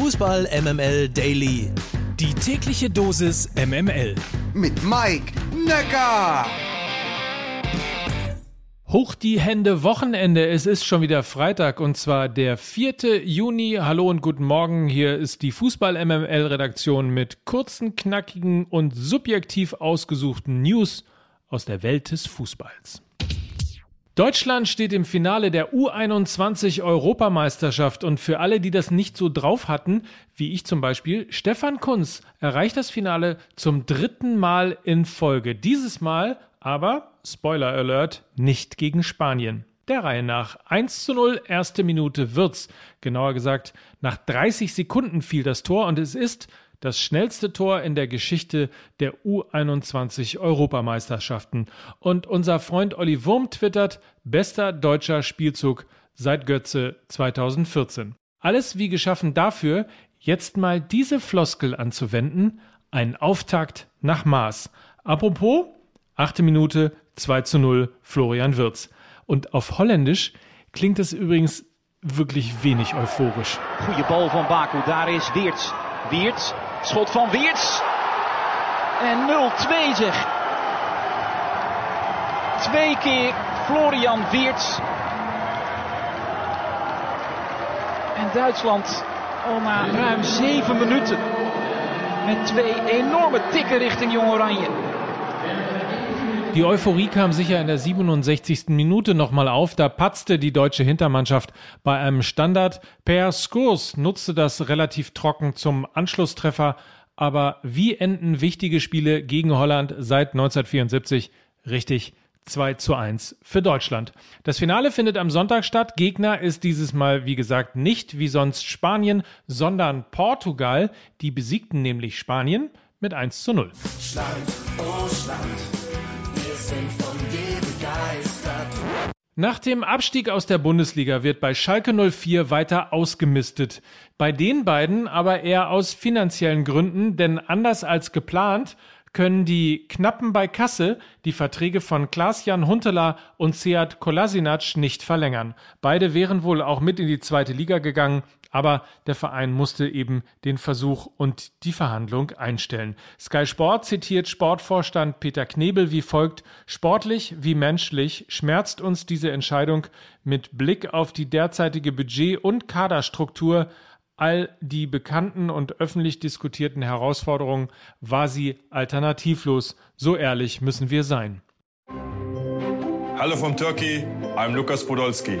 Fußball MML Daily. Die tägliche Dosis MML. Mit Mike Necker. Hoch die Hände Wochenende. Es ist schon wieder Freitag und zwar der 4. Juni. Hallo und guten Morgen. Hier ist die Fußball MML Redaktion mit kurzen, knackigen und subjektiv ausgesuchten News aus der Welt des Fußballs. Deutschland steht im Finale der U21 Europameisterschaft und für alle, die das nicht so drauf hatten, wie ich zum Beispiel, Stefan Kunz erreicht das Finale zum dritten Mal in Folge. Dieses Mal aber, Spoiler Alert, nicht gegen Spanien. Der Reihe nach 1 zu 0, erste Minute wird's. Genauer gesagt, nach 30 Sekunden fiel das Tor und es ist das schnellste Tor in der Geschichte der U21 Europameisterschaften. Und unser Freund Olli Wurm twittert, bester deutscher Spielzug seit Götze 2014. Alles wie geschaffen dafür, jetzt mal diese Floskel anzuwenden, ein Auftakt nach Maß. Apropos, achte Minute, 2 zu 0, Florian Wirz. Und auf Holländisch klingt es übrigens wirklich wenig euphorisch. Goeie bal van Baku, daar is Weerts. Weerts Schot van Weerts. En 0-2 zeg. Twee keer Florian Weerts. En Duitsland al na ruim zeven minuten. Met twee enorme tikken richting Jong Oranje. Die Euphorie kam sicher in der 67. Minute nochmal auf. Da patzte die deutsche Hintermannschaft bei einem Standard. Per Skurs nutzte das relativ trocken zum Anschlusstreffer. Aber wie enden wichtige Spiele gegen Holland seit 1974? Richtig, 2 zu 1 für Deutschland. Das Finale findet am Sonntag statt. Gegner ist dieses Mal, wie gesagt, nicht wie sonst Spanien, sondern Portugal. Die besiegten nämlich Spanien mit 1 zu 0. Schland, oh Schland. Nach dem Abstieg aus der Bundesliga wird bei Schalke 04 weiter ausgemistet. Bei den beiden aber eher aus finanziellen Gründen, denn anders als geplant können die Knappen bei Kasse die Verträge von Klaas-Jan Huntelaar und Seat Kolasinac nicht verlängern. Beide wären wohl auch mit in die zweite Liga gegangen, aber der Verein musste eben den Versuch und die Verhandlung einstellen. Sky Sport zitiert Sportvorstand Peter Knebel wie folgt, sportlich wie menschlich schmerzt uns diese Entscheidung mit Blick auf die derzeitige Budget- und Kaderstruktur all die bekannten und öffentlich diskutierten Herausforderungen war sie alternativlos. So ehrlich müssen wir sein. Hallo vom Turkey, I'm Lukas Podolski.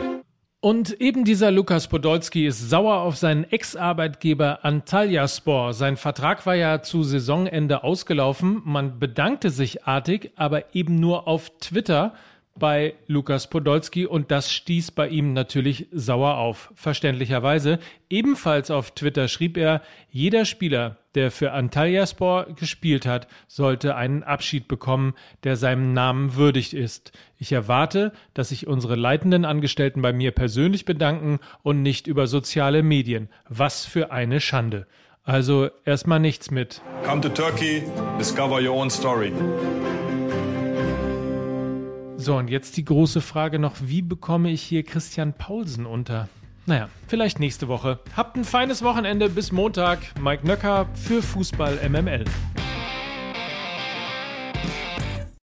Und eben dieser Lukas Podolski ist sauer auf seinen Ex-Arbeitgeber Antalyaspor. Sein Vertrag war ja zu Saisonende ausgelaufen. Man bedankte sich artig, aber eben nur auf Twitter bei Lukas Podolski und das stieß bei ihm natürlich sauer auf, verständlicherweise. Ebenfalls auf Twitter schrieb er, jeder Spieler, der für Antalyaspor gespielt hat, sollte einen Abschied bekommen, der seinem Namen würdig ist. Ich erwarte, dass sich unsere leitenden Angestellten bei mir persönlich bedanken und nicht über soziale Medien. Was für eine Schande. Also erstmal nichts mit. Come to Turkey, discover your own story. So, und jetzt die große Frage noch, wie bekomme ich hier Christian Paulsen unter? Naja, vielleicht nächste Woche. Habt ein feines Wochenende bis Montag. Mike Nöcker für Fußball MML.